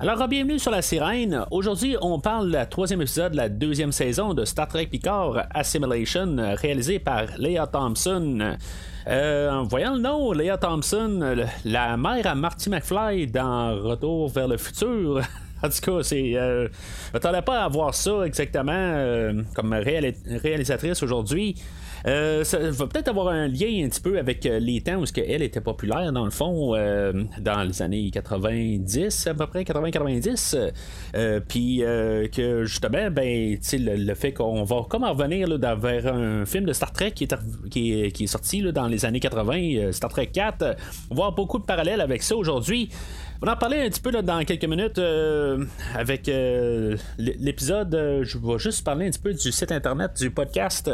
Alors, bienvenue sur la sirène. Aujourd'hui, on parle de la troisième épisode de la deuxième saison de Star Trek Picard Assimilation, réalisé par Leah Thompson. Euh, voyant le nom, Leah Thompson, la mère à Marty McFly dans Retour vers le futur. En tout cas, c'est. Euh, pas à voir ça exactement euh, comme réalisatrice aujourd'hui. Euh, ça va peut-être avoir un lien un petit peu avec euh, les temps où elle était populaire dans le fond euh, dans les années 90 à peu près 80-90 puis que justement ben le, le, fait qu'on va comme revenir vers un film de Star Trek qui est, sorti dans les années 80 Star Trek 4 on va voir beaucoup de parallèles avec ça aujourd'hui on va en parler un petit peu là, dans quelques minutes euh, avec euh, l'épisode. Euh, je vais juste parler un petit peu du site internet du podcast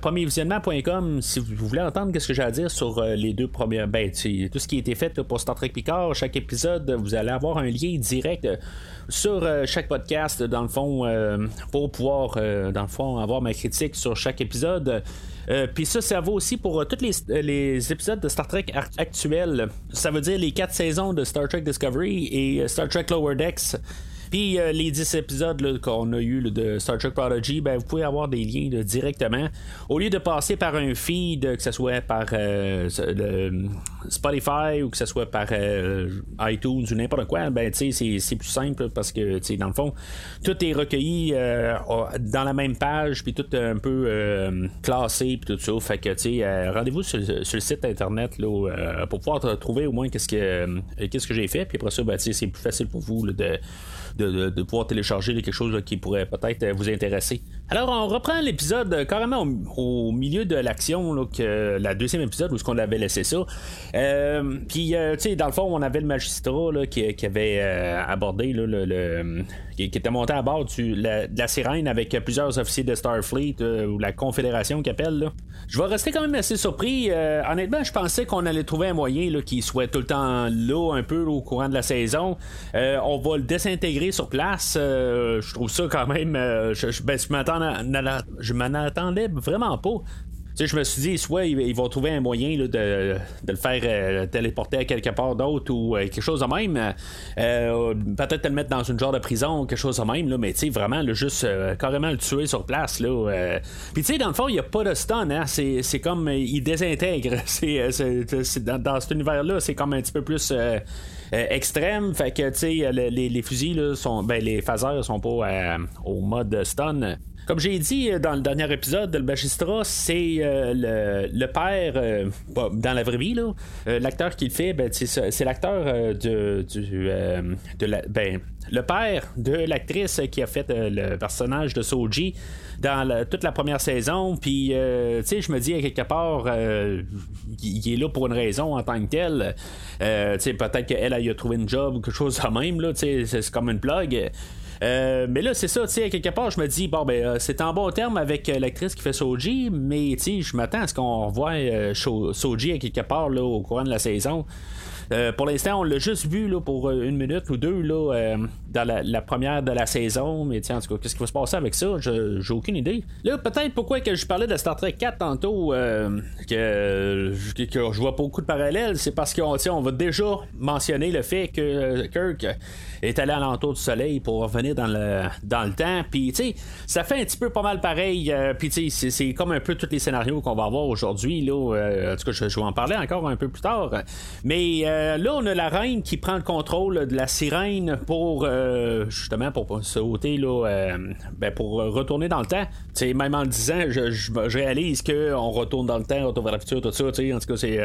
premiervisionnement.com si vous voulez entendre ce que j'ai à dire sur les deux premières. Ben, tout ce qui a été fait pour Star Trek Picard, chaque épisode, vous allez avoir un lien direct sur chaque podcast, dans le fond, pour pouvoir, dans le fond, avoir ma critique sur chaque épisode. Euh, puis ça, ça vaut aussi pour euh, tous les, les, épisodes de Star Trek actuels. Ça veut dire les quatre saisons de Star Trek Discovery et euh, Star Trek Lower Decks. Puis euh, les 10 épisodes qu'on a eu de Star Trek Prodigy, ben, vous pouvez avoir des liens directement. Au lieu de passer par un feed, que ce soit par euh, Spotify ou que ce soit par euh, iTunes ou n'importe quoi, ben, c'est, c'est plus simple parce que dans le fond, tout est recueilli dans la même page, puis tout un peu classé, puis tout ça. Fait que rendez-vous sur, le site internet là, pour pouvoir trouver au moins qu'est-ce que, qu'est-ce que j'ai fait. Puis après ça, ben, c'est plus facile pour vous de, pouvoir télécharger quelque chose qui pourrait peut-être vous intéresser. Alors, on reprend l'épisode euh, carrément au, milieu de l'action, la deuxième épisode où ce qu'on avait laissé ça. Euh, puis, euh, tu sais, dans le fond, on avait le magistrat qui, avait abordé le, qui, était monté à bord de la, sirène avec plusieurs officiers de Starfleet ou la Confédération qui appelle. Je vais rester quand même assez surpris. honnêtement, je pensais qu'on allait trouver un moyen qui soit tout le temps là, un peu au courant de la saison. on va le désintégrer sur place. je trouve ça quand même. je, ben, je m'attends je m'en attendais vraiment pas. Je me suis dit, soit ils, vont trouver un moyen de, le faire euh, téléporter à quelque part d'autre ou euh, quelque chose de même. Euh, peut-être le mettre dans une genre de prison quelque chose de même, là, mais vraiment, juste carrément le tuer sur place. Là, Puis tu sais, dans le fond, il n'y a pas de stun. Hein? C'est, comme, il désintègre. Dans, cet univers-là, c'est comme un petit peu plus... extrême. Fait que, tu sais, les, fusils, là, sont, ben, les phasers sont pas au mode stun. Comme j'ai dit euh, dans le dernier épisode, le magistrat, c'est euh, le, père, euh, dans la vraie vie, l'acteur qui le fait, ben, c'est l'acteur de, la, ben, le père de l'actrice qui a fait le personnage de Soji dans toute la première saison. Puis, tu sais, je me dis à quelque part, il est là pour une raison en tant que tel. tu sais, peut-être qu'elle a trouvé une job ou quelque chose de même, là, tu sais, c'est comme une blog. Euh, mais là, c'est ça, tu sais, quelque part, je me dis, bon, ben, euh, c'est en bon terme avec euh, l'actrice qui fait Soji, mais, tu sais, je m'attends à ce qu'on revoie Soji à quelque part, là, au courant de la saison. Pour l'instant, on l'a juste vu là, pour une minute ou deux là, dans la, première de la saison. Mais tiens, en tout cas, qu'est-ce qui va se passer avec ça? J'ai aucune idée. Là, peut-être pourquoi que je parlais de Star Trek 4 tantôt, que, je vois beaucoup de parallèles, c'est parce qu'on on va déjà mentionner le fait que Kirk est allé à l'entour du soleil pour revenir dans le, dans le temps. Puis, tu sais, ça fait un petit peu pas mal pareil. Euh, puis, tu sais, c'est comme un peu tous les scénarios qu'on va avoir aujourd'hui. Là, euh, en tout cas, je, vais en parler encore un peu plus tard. Mais euh, là, on a la reine qui prend le contrôle de la sirène pour, justement, pour sauter, là, ben, pour retourner dans le temps. Même en le disant, je, réalise qu'on retourne dans le temps, on vers la future, tout ça. En tout cas, c'est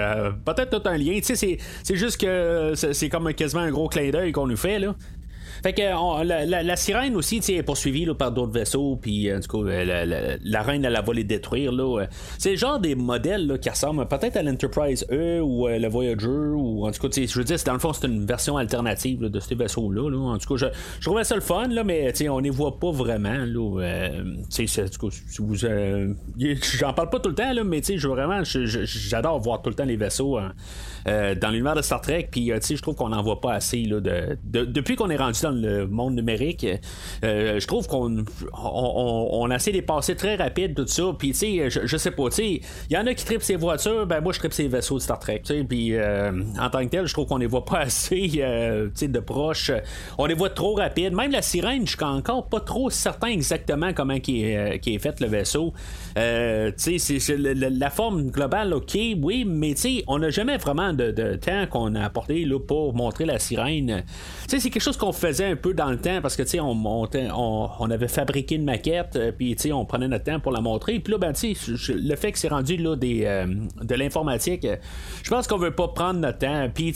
peut-être tout un lien. C'est juste que c'est comme quasiment un gros clin d'œil qu'on nous fait, là. Fait que la, sirène aussi est poursuivie là, par d'autres vaisseaux, puis en tout cas, la, reine elle, va les détruire. Là, c'est le genre des modèles qui ressemblent peut-être à l'Enterprise E ou le Voyager, ou en tout cas, je veux dire, dans le fond, c'est une version alternative de ces vaisseaux-là. En tout cas, je, trouvais ça le fun, là, mais on les voit pas vraiment. Là, j'en parle pas tout le temps, là, mais je, vraiment, j'adore voir tout le temps les vaisseaux. Hein. Euh, dans l'univers de Star Trek. Puis, euh, je trouve qu'on n'en voit pas assez. Là, de, depuis qu'on est rendu le monde numérique, euh, je trouve qu'on on, a assez des passés très rapides, tout ça. Puis, tu sais, je, sais pas, tu sais, il y en a qui tripent ces voitures, ben moi, je tripe ces vaisseaux de Star Trek. Tu sais, puis, en tant que tel, je trouve qu'on les voit pas assez, tu sais, de proche. On les voit trop rapides. Même la sirène, je suis encore pas trop certain exactement comment qui est, est fait le vaisseau. tu sais, la forme globale, ok, oui, mais tu sais, on n'a jamais vraiment de, temps qu'on a apporté là, pour montrer la sirène. c'est quelque chose qu'on faisait un peu dans le temps parce que on, on, on, avait fabriqué une maquette, euh, puis on prenait notre temps pour la montrer. Puis là, ben, le fait que c'est rendu là, des, euh, de l'informatique, euh, je pense qu'on veut pas prendre notre temps. Puis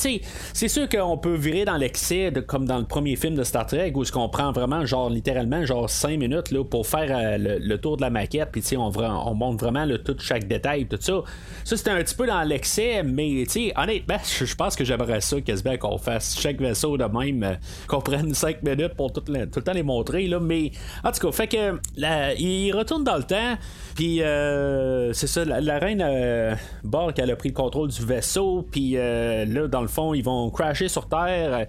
c'est sûr qu'on peut virer dans l'excès, comme dans le premier film de Star Trek, où ce qu'on prend vraiment, genre littéralement, genre 5 minutes là, pour faire le, tour de la maquette, puis on, on montre vraiment le, tout chaque détail, tout ça. Ça, c'était un petit peu dans l'excès, mais honnêtement, ben, je pense que j'aimerais ça qu'on fasse chaque vaisseau de même, qu'on prenne 5 minutes pour tout, le, temps les montrer. Là, mais en tout cas, fait que il retourne dans le temps. Puis euh, c'est ça, la, reine euh, Borg, elle a pris le contrôle du vaisseau. Puis là, dans le fond, ils vont crasher sur Terre.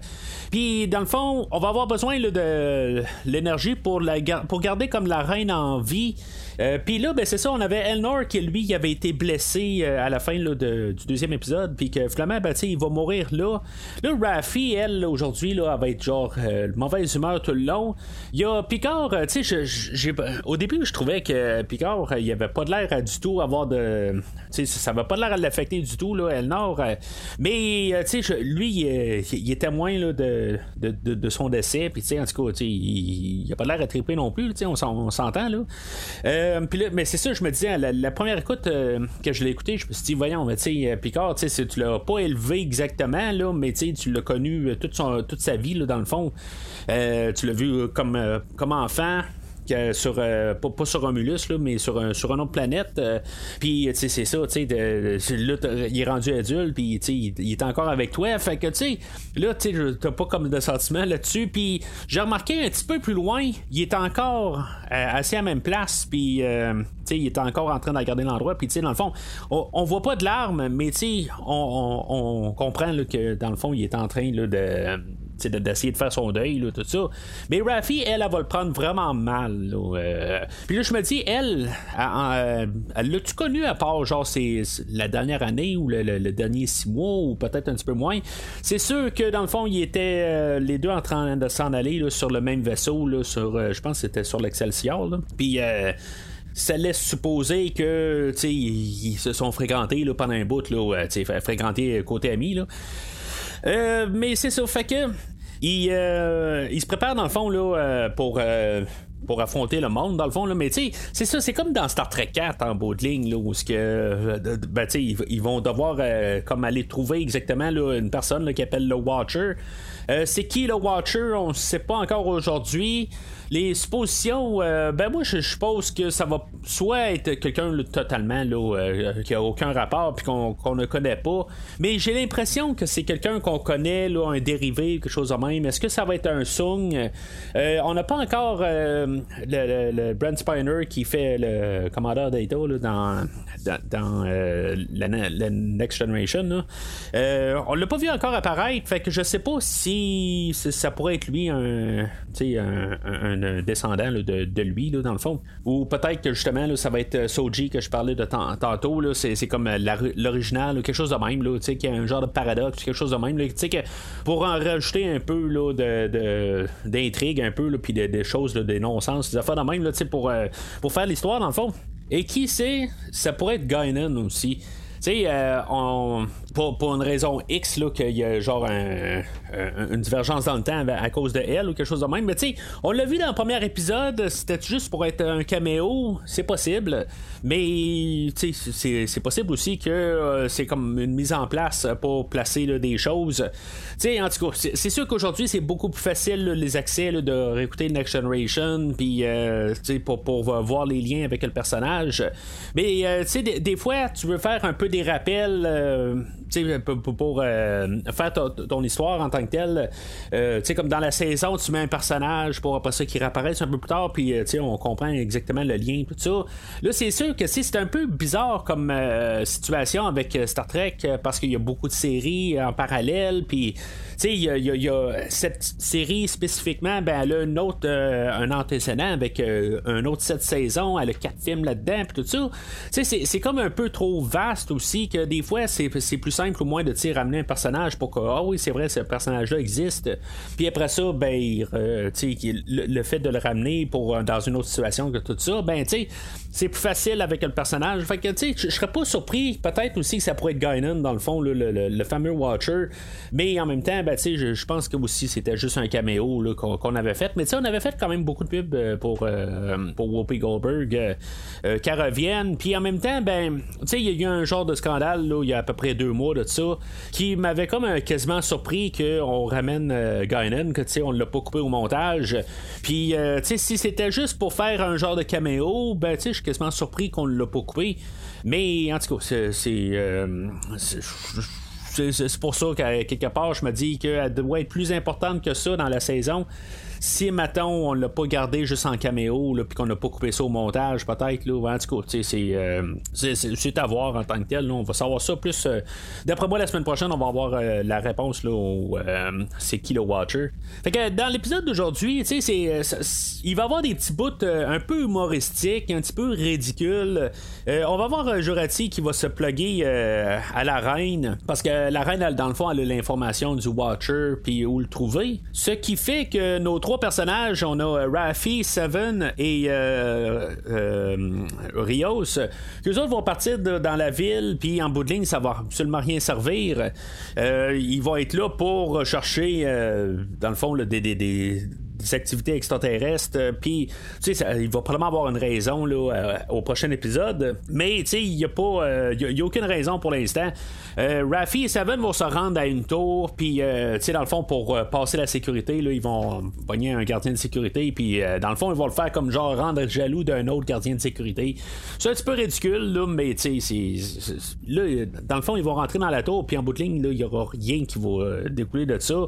Puis dans le fond, on va avoir besoin de l'énergie pour, la, pour garder comme la reine en vie. Euh, puis là, ben, c'est ça, on avait Elnor qui, lui, avait été blessé euh, à la fin là, du deuxième épisode, puis que finalement, ben, il va mourir là. Là, Raffi, elle, aujourd'hui, là, elle va être genre euh, mauvaise humeur tout le long. Il y a Picard, tu sais, au début, je trouvais que Picard, il avait pas de l'air du tout avoir de. Tu sais, ça va pas de l'air à l'affecter du tout, là, Elnor. mais, tu sais, lui, il, est témoin là, de, de, son décès, puis, tu sais, en tout cas, il, il a pas l'air à triper non plus, tu sais, on, s'entend, là. Euh, mais c'est ça, je me disais, la, première écoute euh, que je l'ai écouté, je me suis dit, voyons, mais tu sais, Picard, tu l'as pas élevé exactement, là, mais tu l'as connu euh, toute, son, toute sa vie, là, dans le fond. tu l'as vu comme, comme enfant sur euh, pas, sur Romulus là, mais sur un sur une autre planète euh, puis c'est ça tu sais là il est rendu adulte puis il, il est encore avec toi fait que tu sais là tu sais t'as pas comme de sentiment là-dessus puis j'ai remarqué un petit peu plus loin il est encore euh, assez à la même place puis tu sais il est encore en train de l'endroit puis tu sais dans le fond on, voit pas de larmes mais tu sais on, on, comprend que dans le fond il est en train là, de d'essayer de faire son deuil, tout ça. Mais Raffi, elle, elle, va le prendre vraiment mal. Euh. Puis là, je me dis, elle, elle, l'a-tu connu à part, genre, c'est la dernière année ou le, dernier six mois ou peut-être un petit peu moins? C'est sûr que dans le fond, ils étaient euh, les deux en train de s'en aller sur le même vaisseau, là, sur, euh, je pense que c'était sur l'Excelsior. Puis ça laisse supposer que ils, se sont fréquentés pendant un bout, fréquentés côté ami. Euh, mais c'est ça, fait que. Il, euh, il se prépare dans le fond là, euh, pour pour affronter le monde, dans le fond. Là. Mais tu c'est ça, c'est comme dans Star Trek 4 en bout de ligne, là, où que, ben, ils, vont devoir aller trouver exactement une personne qui appelle le Watcher. C'est qui le Watcher? On ne sait pas encore aujourd'hui. Les suppositions, euh, ben moi je suppose que ça va soit être quelqu'un totalement là, euh, qui a aucun rapport puis qu'on ne connaît pas, mais j'ai l'impression que c'est quelqu'un qu'on connaît, là, un dérivé, quelque chose de même. Est-ce que ça va être un Sung? Euh, On n'a pas encore le, le, Brent Spiner qui fait le commandeur d'Ata dans, dans, la, Next Generation. on l'a pas vu encore apparaître, fait que je sais pas si ça pourrait être lui un, un, descendant de, lui, dans le fond. Ou peut-être que justement, ça va être euh, Soji que je parlais de tantôt. C'est comme euh, l'original, quelque chose de même, là, qui a un genre de paradoxe, quelque chose de même. que pour en rajouter un peu d'intrigue, un peu, puis des, choses, des non-sens, des affaires de même, pour, euh, pour faire l'histoire, dans le fond. Et qui sait, ça pourrait être Guinan aussi. Sais, on pour, une raison X, là, qu'il y a genre une divergence dans le temps à cause de elle ou quelque chose de même. Mais on l'a vu dans le premier épisode, c'était juste pour être un caméo, c'est possible. Mais c'est possible aussi que euh, c'est comme une mise en place pour placer des choses. En tout cas, c'est sûr qu'aujourd'hui, c'est beaucoup plus facile les accès de réécouter Next Generation, puis euh, pour, pour voir les liens avec le personnage. Mais euh, sais, des, fois, tu veux faire un peu des rappels pour, pour euh, faire ton histoire en tant que telle. Euh, comme dans la saison, tu mets un personnage pour après ça qui réapparaisse un peu plus tard, puis euh, on comprend exactement le lien, tout ça. Là, c'est sûr que c'est un peu bizarre comme situation avec Star Trek parce qu'il y a beaucoup de séries en parallèle, puis il y, a cette série spécifiquement, ben, elle a une autre, un antécédent avec un autre set saisons, elle a quatre films là-dedans, puis tout ça. C'est comme un peu trop vaste aussi que des fois, c'est plus simple au moins de ramener un personnage pour que, ah oui, c'est vrai, ce personnage-là existe. Puis après ça, ben, euh, le, le, fait de le ramener pour euh, dans une autre situation que tout ça, ben, tu sais, c'est plus facile avec le personnage. Fait tu sais, je serais pas surpris, peut-être aussi que ça pourrait être Guinan, dans le fond, le, fameux Watcher. Mais en même temps, ben, tu sais, je pense que aussi c'était juste un caméo qu'on avait fait. Mais tu sais, on avait fait quand même beaucoup de pubs euh, pour, pour Whoopi Goldberg qu'elle revienne. Puis en même temps, ben, tu sais, il y a eu un genre de scandale, il y a à peu près deux mois de ça, qui m'avait comme euh, quasiment surpris qu'on ramène euh, que tu sais, on l'a pas coupé au montage. Puis, euh, tu sais, si c'était juste pour faire un genre de caméo, ben, tu sais, je suis quasiment surpris qu'on l'a pas coupé. Mais, en tout cas, c'est. c'est pour ça qu'à quelque part, je me dis qu'elle doit être plus importante que ça dans la saison si maintenant on l'a pas gardé juste en caméo, puis qu'on n'a pas coupé ça au montage, peut-être, là, en tout cas, euh, c'est, à voir en tant que tel. on va savoir ça plus. Euh, d'après moi, la semaine prochaine, on va avoir euh, la réponse là, au c'est qui le Watcher. Fait que dans l'épisode d'aujourd'hui, il va y avoir des petits bouts un peu humoristiques, un petit peu ridicules. on va voir Jurati qui va se plugger à la reine, parce que la reine, elle, dans le fond, elle a l'information du Watcher, puis où le trouver. Ce qui fait que nos trois personnages, on a euh, Rafi, Seven et euh, euh, Rios. Les autres vont partir dans la ville, puis en bout de ligne, ça va absolument rien servir. ils vont être là pour chercher, dans le fond, des, des activités extraterrestres. Euh, puis, tu sais, il va probablement avoir une raison là, euh, au prochain épisode. Mais, tu sais, il n'y a pas. Euh, il a, aucune raison pour l'instant. Rafi et Seven vont se rendre à une tour. Puis, tu sais, dans le fond, pour passer la sécurité, là, ils vont pogner un gardien de sécurité. Puis, dans le fond, ils vont le faire comme genre rendre jaloux d'un autre gardien de sécurité. C'est un petit peu ridicule, là, mais, tu sais, là, dans le fond, ils vont rentrer dans la tour. Puis, en bout de ligne, il n'y aura rien qui va découler de ça.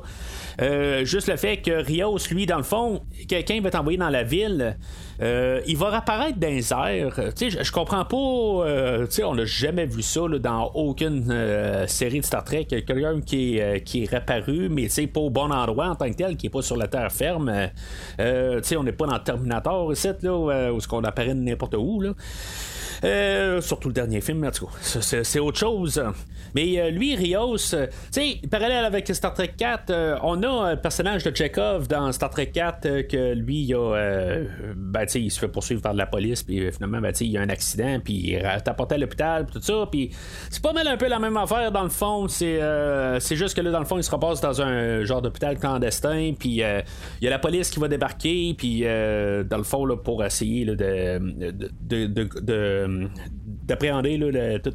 juste le fait que Rios, lui, dans le fond, quelqu'un va t'envoyer dans la ville, euh, il va apparaître dans les airs. Tu sais, je comprends pas. Euh, on n'a jamais vu ça dans aucune euh, série de Star Trek. Quelqu'un qui qui est réapparu, mais pas au bon endroit en tant que tel, qui est pas sur la terre ferme. on n'est pas dans Terminator ici, là, où, qu'on apparaît n'importe où. Là. surtout le dernier film, c'est autre chose. Mais lui, Rios, tu sais, parallèle avec Star Trek 4, on a un personnage de Chekhov dans Star Trek 4 que lui, il a. Ben, il se fait poursuivre par la police, puis euh, finalement, ben, il y a un accident, puis il est apporté à l'hôpital, tout ça. Puis c'est pas mal un peu la même affaire, dans le fond. C'est, euh, juste que là, dans le fond, il se repasse dans un genre d'hôpital clandestin, puis euh, il y a la police qui va débarquer, puis dans le fond, là, pour essayer de, de, de, d'appréhender tout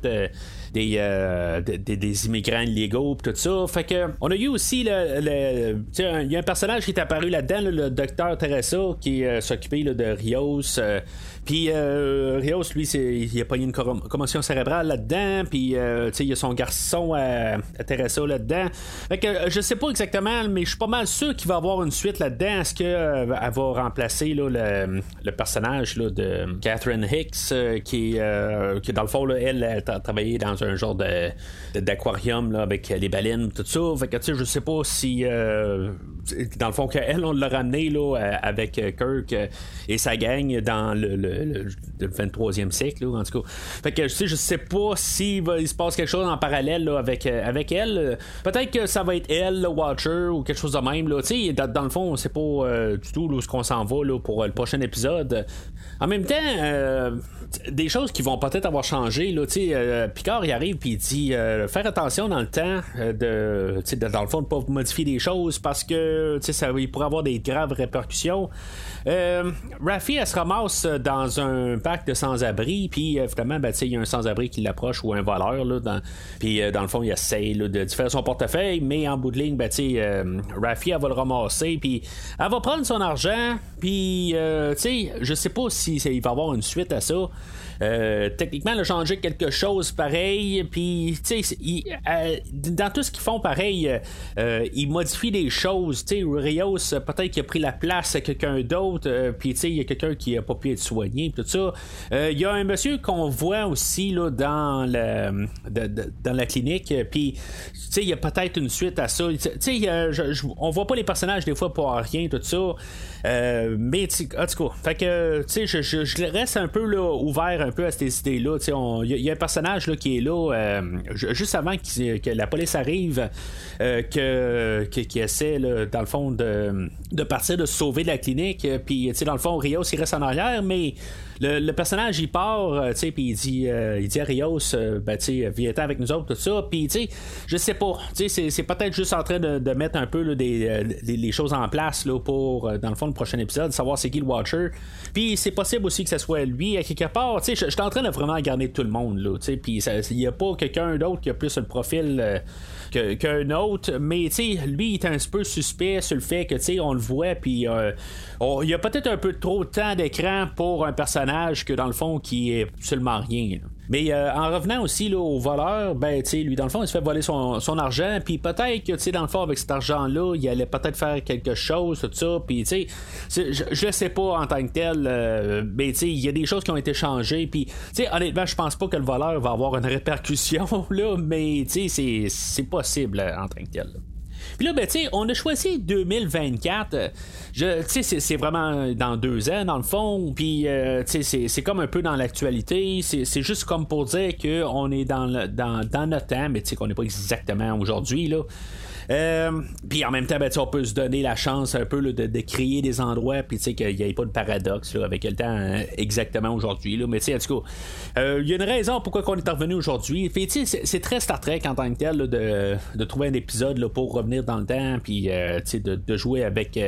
des, des, immigrants illégaux tout ça. Fait que on a eu aussi le, il y a un personnage qui est apparu là-dedans, le docteur Teresa, qui s'occupait de Rios. Euh, puis euh, Rios, lui, il a eu une commotion cérébrale là-dedans. Puis euh, il y a son garçon à, Teresa là-dedans. Fait que je sais pas exactement, mais je suis pas mal sûr qu'il va avoir une suite là-dedans. Est-ce qu'elle va remplacer le, personnage de Catherine Hicks, qui, dans le fond, elle, a travaillé dans un genre de, d'aquarium avec les baleines, tout ça. Fait que je sais pas si dans le fond, qu'elle, on l'a ramené là, avec Kirk et sa gang dans le, 23e siècle, en tout cas. Fait que je sais pas s'il il se passe quelque chose en parallèle avec, avec elle. Peut-être que ça va être elle, le Watcher, ou quelque chose de même. Là. Dans, le fond, c'est pas du tout où ce qu'on s'en va pour le prochain épisode. En même temps, des choses qui vont peut-être avoir changé. Euh, Picard il arrive et il dit euh, faire attention dans le temps euh, de, de, dans le fond de pas modifier des choses parce que ça pourrait avoir des graves répercussions. Euh, Raffi, elle se ramasse dans un parc de sans-abri, puis évidemment, ben, il y a un sans-abri qui l'approche ou un voleur. Là, dans, puis dans le fond, il essaie là, de faire son portefeuille, mais en bout de ligne, ben, Raffi, elle va le ramasser, puis elle va prendre son argent, puis je sais pas si il va y avoir une suite à ça. Euh, techniquement, elle a changé quelque chose pareil. Puis, tu sais, euh, dans tout ce qu'ils font pareil, euh, ils modifient des choses. Tu sais, Rios, peut-être qu'il a pris la place à quelqu'un d'autre. puis, tu sais, il y a quelqu'un qui a pas pu être soigné. Tout ça. Il y a un monsieur qu'on voit aussi là, dans, le, dans la clinique. Puis, tu sais, il y a peut-être une suite à ça. Tu sais, on voit pas les personnages des fois pour rien, tout ça. mais, en tout fait que, tu sais, je, je, reste un peu ouvert un peu à ces idées-là. Il y, a un personnage là, qui est là euh, juste avant que la police arrive, euh, qui essaie, dans le fond, de, de partir, de sauver de la clinique. Puis, dans le fond, Rios, il reste en arrière, mais le, personnage il part, euh, tu sais, puis il dit, euh, il dit à Rios, euh, ben, tu sais, viens avec nous autres, tout ça. Puis, tu sais, je sais pas, tu sais, c'est peut-être juste en train de, mettre un peu des, les choses en place là, pour, dans le fond, le prochain épisode, savoir c'est qui le Watcher. Puis, c'est possible aussi que ce soit lui à quelque part. Tu sais, je suis en train de vraiment garder tout le monde, là, tu sais, puis il n'y a pas quelqu'un d'autre qui a plus le profil qu'un autre. Mais tu lui, il est un peu suspect sur le fait que tu sais, on le voit, puis euh, il y a peut-être un peu trop de temps d'écran pour un personnage que dans le fond qui est absolument rien. Mais euh, en revenant aussi là, au voleur, ben, lui, dans le fond, il se fait voler son, argent, puis peut-être que, dans le fond, avec cet argent-là, il allait peut-être faire quelque chose, tout ça, puis, tu sais, je ne sais pas en tant que tel, euh, mais, tu il y a des choses qui ont été changées, puis, tu sais, honnêtement, je pense pas que le voleur va avoir une répercussion, là, mais, tu sais, c'est possible en tant que tel. Puis là, ben, tu sais, on a choisi 2024. Je, tu sais, c'est vraiment dans deux ans, dans le fond. Puis, euh, tu sais, c'est comme un peu dans l'actualité. C'est juste comme pour dire qu'on est dans, le, dans, dans notre temps, mais tu sais, qu'on n'est pas exactement aujourd'hui, là. Euh, puis en même temps, ben, on peut se donner la chance un peu de, créer des endroits, puis qu'il n'y ait pas de paradoxe avec le temps hein, exactement aujourd'hui. Mais en tout cas, euh, il y a une raison pourquoi on est revenu aujourd'hui. c'est très Star Trek en tant que tel de, trouver un épisode pour revenir dans le temps, puis euh, de, jouer avec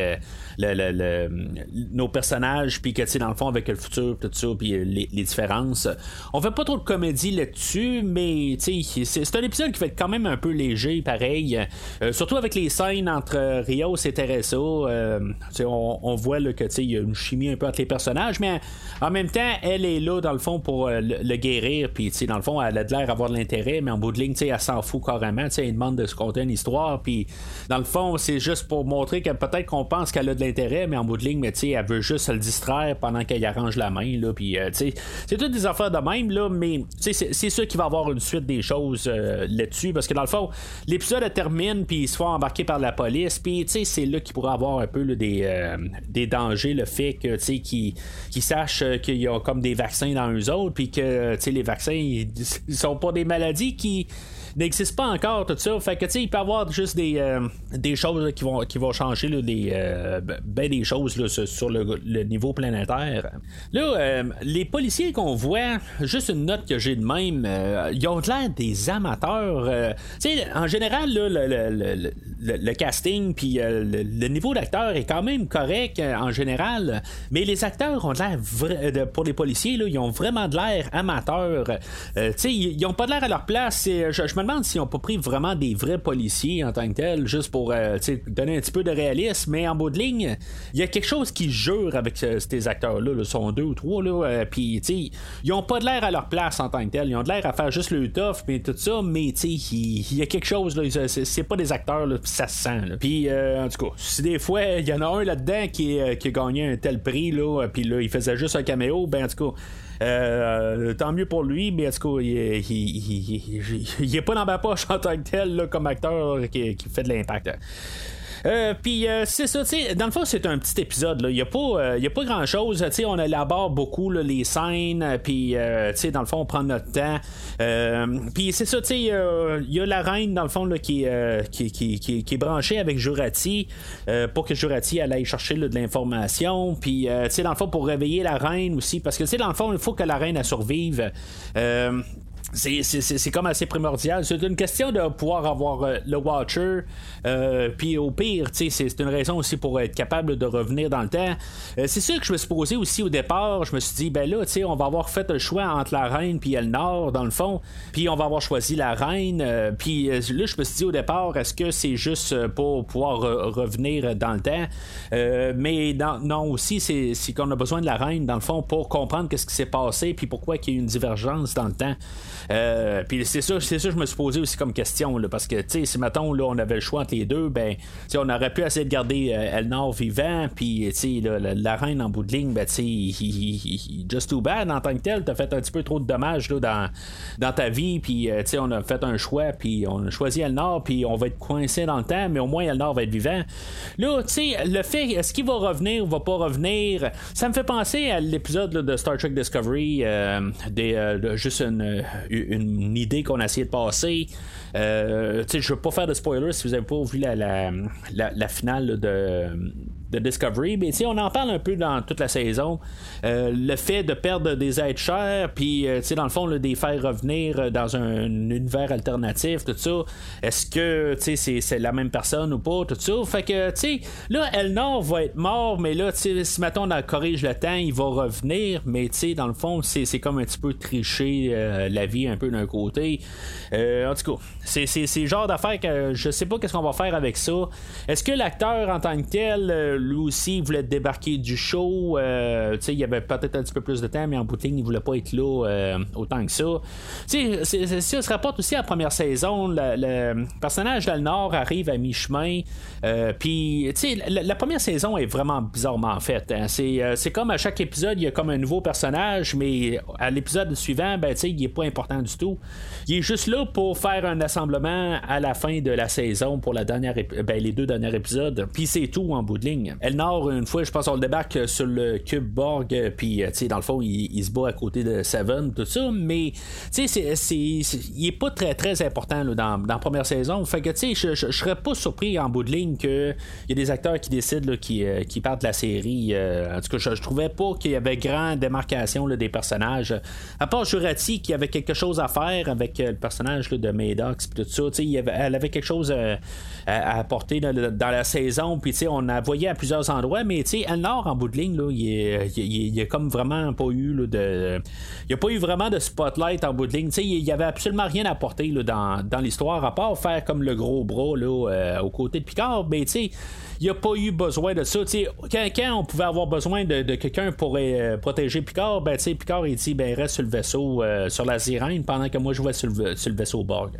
nos personnages, puis que dans le fond, avec le futur, tout ça, puis les, différences. On fait pas trop de comédie là-dessus, mais c'est un épisode qui fait quand même un peu léger, pareil. Surtout avec les scènes entre euh, Rios et Teresa, euh, on, voit qu'il y a une chimie un peu entre les personnages, mais en même temps, elle est là dans le fond pour le, guérir, puis dans le fond, elle a de l'air d'avoir de l'intérêt, mais en bout de ligne, elle s'en fout carrément, elle demande de se conter une histoire, puis dans le fond, c'est juste pour montrer que peut-être qu'on pense qu'elle a de l'intérêt, mais en bout de ligne, mais elle veut juste se le distraire pendant qu'elle arrange la main, là, puis c'est toutes des affaires de même, là, mais c'est sûr qu'il va y avoir une suite des choses là-dessus, parce que dans le fond, l'épisode termine, puis il se fait embarquer par la police. Puis, tu sais, c'est là qu'il pourrait avoir un peu des, euh, des dangers, le fait que, qu'ils sachent qu'il y a comme des vaccins dans eux autres, puis que, tu sais, les vaccins, ils, ils sont pas des maladies qui n'existe pas encore, tout ça. Fait que, tu sais, il peut y avoir juste des, euh, des choses qui, vont, qui vont changer, là, des, euh, ben des choses là, sur le, niveau planétaire. Là, euh, les policiers qu'on voit, juste une note que j'ai de même, ils ont l'air des amateurs. tu sais, en général, là, le, le, casting puis le, niveau d'acteur est quand même correct en général, mais les acteurs ont l'air, pour les policiers, ils ont vraiment de l'air amateurs. tu sais, ils, ont pas de l'air à leur place. Me demande s'ils n'ont pas pris vraiment des vrais policiers en tant que tels, juste pour euh, donner un petit peu de réalisme, mais en bout de ligne, il y a quelque chose qui jure avec euh, ces acteurs-là, là, sont deux ou trois, là, euh, puis ils n'ont pas de l'air à leur place en tant que tel, ils ont de l'air à faire juste le tough, mais tout ça, mais il y, a quelque chose, là, c'est, pas des acteurs, là, ça se sent. Puis en tout cas, si des fois, il y en a un là-dedans qui, qui a gagné un tel prix, là, puis là, il faisait juste un caméo, ben en tout cas, euh, tant mieux pour lui, mais en tout cas, il, est pas dans ma poche en tant que tel comme acteur qui, fait de l'impact. Euh, puis c'est ça, dans le fond, c'est un petit épisode. Il n'y a pas, y a pas grand chose. On élabore beaucoup les scènes, puis dans le fond, on prend notre temps. puis c'est ça, il y a la reine, dans le fond, là, qui, qui, qui, est branchée avec Jurati pour que Jurati aille chercher de l'information. Puis, dans le fond, pour réveiller la reine aussi, parce que, dans le fond, il faut que la reine elle survive. C'est comme assez primordial. C'est une question de pouvoir avoir euh, le Watcher. Euh, puis au pire, c'est une raison aussi pour être capable de revenir dans le temps. Euh, c'est sûr que je me suis posé aussi au départ. Je me suis dit, ben là, on va avoir fait le choix entre la reine puis Elnor, dans le fond. Puis on va avoir choisi la reine. puis là, je me suis dit au départ, est-ce que c'est juste pour pouvoir revenir dans le temps? mais non, aussi, c'est qu'on a besoin de la reine, dans le fond, pour comprendre qu'est-ce qui s'est passé puis pourquoi il y a eu une divergence dans le temps. Euh, puis c'est ça, c'est ça je me suis posé aussi comme question, parce que, tu sais, si, mettons, là, on avait le choix entre les deux, ben, on aurait pu essayer de garder euh, Elnor vivant, puis, tu sais, la, reine en bout de ligne, ben, tu sais, just too bad en tant que tel, t'as fait un petit peu trop de dommages, là, dans, dans ta vie, puis, euh, tu sais, on a fait un choix, puis on a choisi Elnor, puis on va être coincé dans le temps, mais au moins Elnor va être vivant. Là, tu sais, le fait, est-ce qu'il va revenir ou va pas revenir, ça me fait penser à l'épisode de Star Trek Discovery, des, juste une, une idée qu'on a essayé de passer. Euh, je veux pas faire de spoilers si vous avez pas vu la, la, finale de de Discovery, mais on en parle un peu dans toute la saison. Euh, le fait de perdre des êtres chers, puis euh, dans le fond, de les faire revenir dans un, univers alternatif, tout ça. Est-ce que c'est, la même personne ou pas, tout ça? Fait que, tu sais, là, Elnor va être mort, mais là, si maintenant on corrige le temps, il va revenir, mais tu sais, dans le fond, c'est, comme un petit peu tricher euh, la vie un peu d'un côté. en tout cas, c'est, le genre d'affaire que je sais pas qu'est-ce qu'on va faire avec ça. Est-ce que l'acteur en tant que tel lui aussi voulait débarquer du show? Euh, il y avait peut-être un petit peu plus de temps, mais en boutique, il voulait pas être là euh, autant que ça. Si on se rapporte aussi à la première saison, le, personnage d'Alnor arrive à mi-chemin. Euh, la, la, première saison est vraiment bizarrement faite. Hein. C'est comme à chaque épisode, il y a comme un nouveau personnage, mais à l'épisode suivant, ben, il n'est pas important du tout. Il est juste là pour faire un assemblement à la fin de la saison pour ben, les deux derniers épisodes. Puis c'est tout en bout de ligne. Elnor, une fois, je pense, on le débarque sur le cube Borg, puis, euh, tu sais, dans le fond, il, se bat à côté de Seven, tout ça, mais, tu sais, il est pas très, très important dans, la première saison. Fait que, tu sais, je, serais pas surpris en bout de ligne qu'il y ait des acteurs qui décident qui, euh, qui partent de la série. Euh, en tout cas, je, trouvais pas qu'il y avait grande démarcation des personnages. À part Jurati, qui avait quelque chose à faire avec le personnage de Tout ça, elle avait quelque chose à, apporter dans, la saison, puis, on a voyé à plusieurs endroits, mais Nord en bout de ligne, là, il, n'y a comme vraiment pas eu de. Il n'y a pas eu vraiment de spotlight en bout de ligne. Il y avait absolument rien à apporter dans, l'histoire, à part faire comme le gros bras là, euh, aux côtés de Picard, mais tu il n'y a pas eu besoin de ça. Quand, on pouvait avoir besoin de, quelqu'un pour euh, protéger Picard, ben, Picard il dit ben, reste sur le vaisseau, euh, sur la sirène, pendant que moi je vais sur le, sur le vaisseau Borg.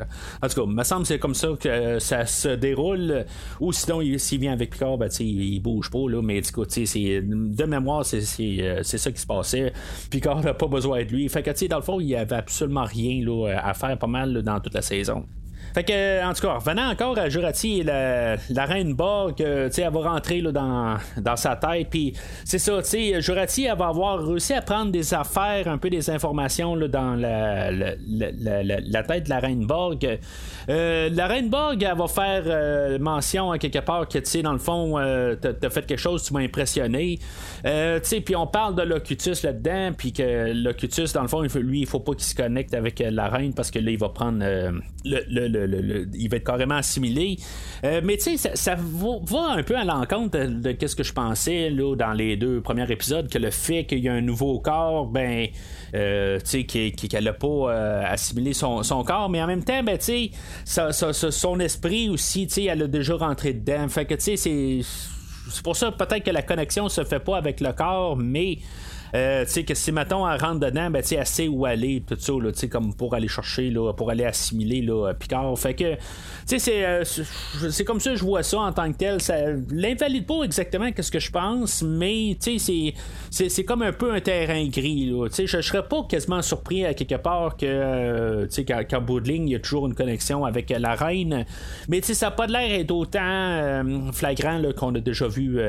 En tout cas, me semble c'est comme ça que euh, ça se déroule. Ou sinon, s'il vient avec Picard, ben, il, bouge pas. Là, mais du de mémoire, c'est ça qui se passait. Picard n'a pas besoin de lui. Fait que dans le fond, il n'y avait absolument rien là, à faire pas mal dans toute la saison. Fait que, en tout cas, revenant encore à Jurati, la, la reine Borg, euh, sais, elle va rentrer là, dans, dans sa tête. Puis c'est ça, tu sais, Jurati, elle va avoir réussi à prendre des affaires, un peu des informations là, dans la, la, la, tête de la reine Borg. Euh, la reine Borg, elle va faire euh, mention à quelque part que, tu sais, dans le fond, t'as, fait quelque chose, tu m'as impressionné. tu sais, puis on parle de Locutus là-dedans, puis que Locutus, dans le fond, lui, il faut pas qu'il se connecte avec la reine parce que là, il va prendre le il va être carrément assimilé. Euh, mais tu sais, ça, va, un peu à l'encontre de, ce que je pensais là, dans les deux premiers épisodes, que le fait qu'il y a un nouveau corps, ben, euh, tu sais, qu'elle n'a pas euh, assimilé son, corps, mais en même temps, ben, tu sais, son esprit aussi, tu sais, elle a déjà rentré dedans. Fait que, tu sais, c'est. C'est pour ça peut-être que la connexion se fait pas avec le corps, mais tu sais, que si, mettons, elle rentre dedans, ben, tu sais, elle sait où aller, tout ça, tu sais, comme pour aller chercher, là, pour aller assimiler, là, Picard. Fait que, tu sais, c'est comme ça je vois ça en tant que tel. Ça l'invalide pas exactement ce que je pense, mais, tu sais, c'est comme un peu un terrain gris, là. Tu sais, je serais pas quasiment surpris à quelque part que, tu sais, de il y a toujours une connexion avec la reine. Mais, tu sais, ça n'a pas l'air d'être autant flagrant qu'on a déjà vu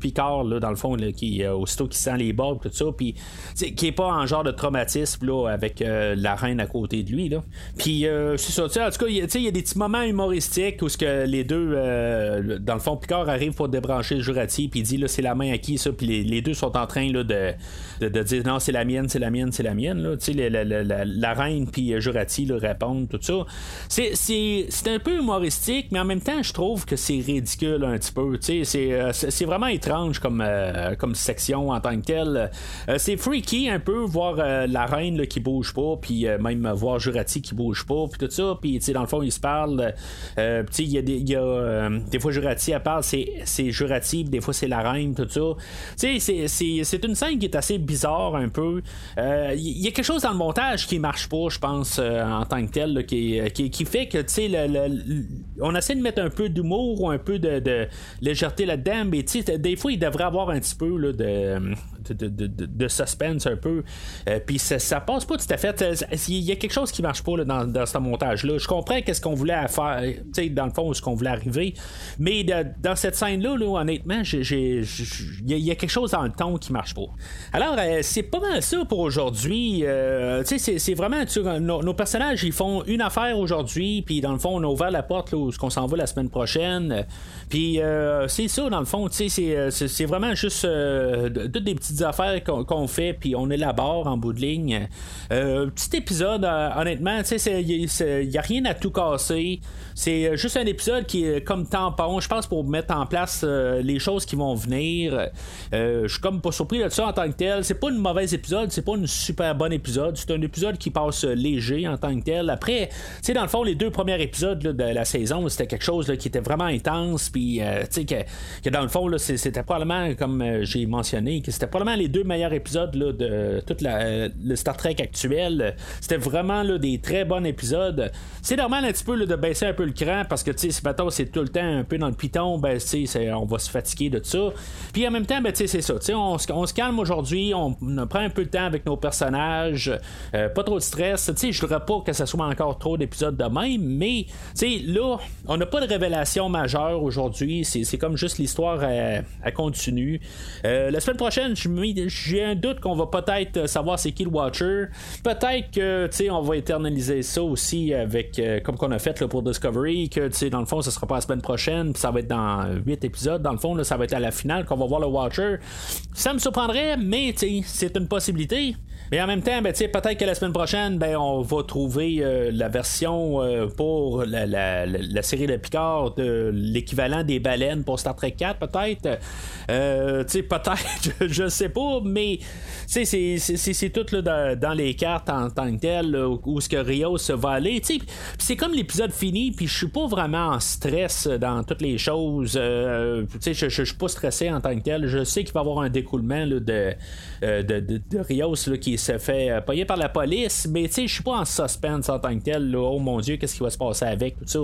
Picard, là, dans le fond, qui, aussitôt qui sent les bords, tout ça, puis qui est pas en genre de traumatisme là, avec euh, la reine à côté de lui. Là. Puis euh, c'est ça, en tout cas, il y a des petits moments humoristiques où ce que les deux, euh, dans le fond, Picard arrive pour débrancher le Jurati, puis il dit là, c'est la main à qui ça, puis les, deux sont en train là, de, de, dire non, c'est la mienne, c'est la mienne, c'est la mienne. Là. La, la, la, la, reine puis Jurati là, répondent, tout ça. C'est, c'est, c'est un peu humoristique, mais en même temps, je trouve que c'est ridicule un petit peu. C'est, c'est vraiment étrange comme, comme section en tant que telle. C'est freaky un peu voir la reine qui bouge pas, puis euh, même voir Jurati qui bouge pas, puis tout ça. Puis dans le fond, ils se parlent. Euh, il y a des, y a, euh, des fois Jurati elle parle, c'est Jurati, des fois c'est la reine, tout ça. C'est une scène qui est assez bizarre un peu. Il y a quelque chose dans le montage qui marche pas, je pense, en tant que tel, qui, qui, fait que tu le, on essaie de mettre un peu d'humour ou un peu de, légèreté là-dedans, mais des fois il devrait avoir un petit peu là, de de, suspense un peu. Euh, puis ça, passe pas tout à fait. Euh, il y a quelque chose qui marche pas dans, ce montage-là. Je comprends qu'est-ce qu'on voulait faire, dans le fond, ce qu'on voulait arriver. Mais dans cette scène-là, honnêtement, il y, a quelque chose dans le ton qui marche pas. Alors, euh, c'est pas mal ça pour aujourd'hui. c'est vraiment, nos, personnages, ils font une affaire aujourd'hui, puis dans le fond, on a ouvert la porte là, où on s'en va la semaine prochaine. Puis c'est ça, dans le fond, c'est vraiment juste des petites affaires qu'on fait, puis on élabore en bout de ligne. Euh, petit épisode, euh, honnêtement, il n'y a rien à tout casser. C'est euh, juste un épisode qui est comme tampon, je pense, pour mettre en place les choses qui vont venir. je suis comme pas surpris de ça en tant que tel. C'est pas une mauvaise épisode, c'est pas une super bon épisode. C'est un épisode qui passe léger en tant que tel. Après, tu dans le fond, les deux premiers épisodes de la saison, c'était quelque chose qui était vraiment intense. Puis, sais, que, dans le fond, c'était probablement, comme j'ai mentionné, que c'était probablement les deux meilleurs épisodes de toute la, le Star Trek actuel. C'était vraiment là, des très bons épisodes. C'est normal un petit peu de baisser un peu le cran parce que si maintenant c'est tout le temps un peu dans le piton, ben, on va se fatiguer de ça. Puis en même temps, ben, c'est ça. On, on se calme aujourd'hui, on, prend un peu le temps avec nos personnages, euh, pas trop de stress. Je voudrais pas que ça soit encore trop d'épisodes de même, mais là, on n'a pas de révélation majeure aujourd'hui. C'est comme juste l'histoire à, continue. Euh, la semaine prochaine, j'ai un doute qu'on va peut-être savoir c'est qui le Watcher. Peut-être que on va éternaliser ça aussi avec euh, comme qu'on a fait là, pour Discovery, que dans le fond, ça sera pas la semaine prochaine, puis ça va être dans 8 épisodes. Dans le fond, ça va être à la finale qu'on va voir le Watcher. Ça me surprendrait, mais c'est une possibilité. Mais en même temps, ben, peut-être que la semaine prochaine, ben, on va trouver euh, la version euh, pour la, la, série de Picard de l'équivalent des baleines pour Star Trek 4, peut-être. Euh, peut-être, je sais pas, mais c'est tout là, dans, les cartes en tant que tel, où ce que Rios va aller. C'est comme l'épisode fini, puis je suis pas vraiment en stress dans toutes les choses. je suis pas stressé en tant que tel. Je sais qu'il va y avoir un découlement de, de, de, Rios qui se fait euh, payer par la police, mais je suis pas en suspense en tant que tel. Oh mon Dieu, qu'est-ce qui va se passer avec tout ça.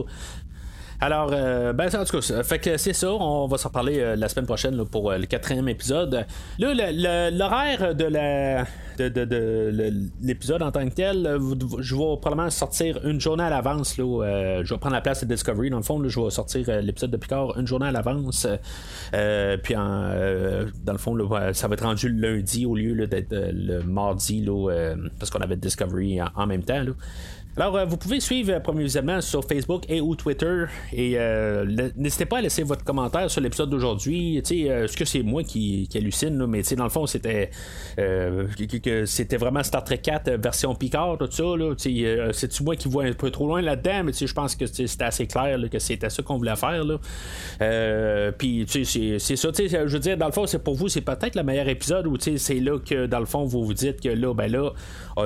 Alors, euh, ben, en tout cas, fait que c'est ça. On va s'en parler euh, la semaine prochaine pour le quatrième épisode. Là, l'horaire de la de, l'épisode en tant que tel, je vais probablement sortir une journée à l'avance. je vais prendre la place de Discovery. Dans le fond, je vais sortir l'épisode de Picard une journée à l'avance. puis, dans le fond, ça va être rendu lundi au lieu d'être le mardi, parce qu'on avait Discovery en, même temps. Alors, euh, vous pouvez suivre euh, premièrement sur Facebook et ou Twitter. Et euh, n'hésitez pas à laisser votre commentaire sur l'épisode d'aujourd'hui. Est-ce que c'est moi qui, qui hallucine, mais dans le fond, c'était c'était vraiment Star Trek 4 version Picard, tout ça. C'est-tu moi qui vois un peu trop loin là-dedans, mais je pense que c'était assez clair que c'était ça qu'on voulait faire. Puis, c'est ça. Je veux dire, dans le fond, c'est pour vous, c'est peut-être le meilleur épisode où c'est là que, dans le fond, vous vous dites que là, ben là,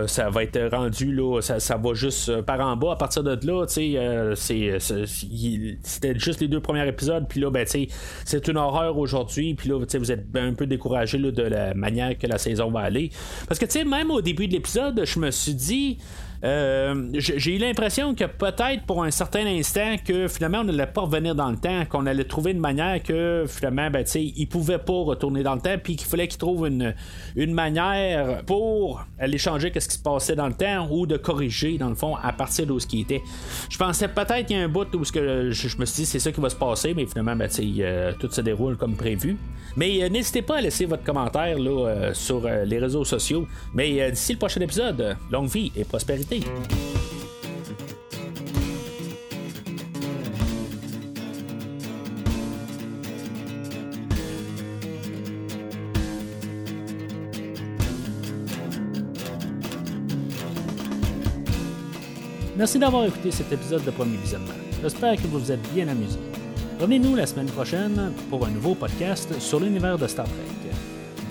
ça va être rendu, là, ça va juste plus par en bas à partir de là. c'était juste les deux premiers épisodes, puis là, ben, c'est une horreur aujourd'hui, puis là, vous êtes un peu découragé de la manière que la saison va aller. Parce que, même au début de l'épisode, je me suis dit, euh, j'ai eu l'impression que peut-être pour un certain instant que finalement on n'allait pas revenir dans le temps, qu'on allait trouver une manière que finalement ben, il pouvait pas retourner dans le temps, puis qu'il fallait qu'il trouve une, une manière pour aller changer ce qui se passait dans le temps ou de corriger dans le fond à partir de ce qui était. Je pensais peut-être qu'il y a un bout où ce que je, me suis dit c'est ça qui va se passer, mais finalement ben, euh, tout se déroule comme prévu. Mais euh, n'hésitez pas à laisser votre commentaire là, sur les réseaux sociaux. Mais d'ici le prochain épisode, longue vie et prospérité. Merci d'avoir écouté cet épisode de Premier Visionnement. J'espère que vous vous êtes bien amusé. Revenez-nous la semaine prochaine pour un nouveau podcast sur l'univers de Star Trek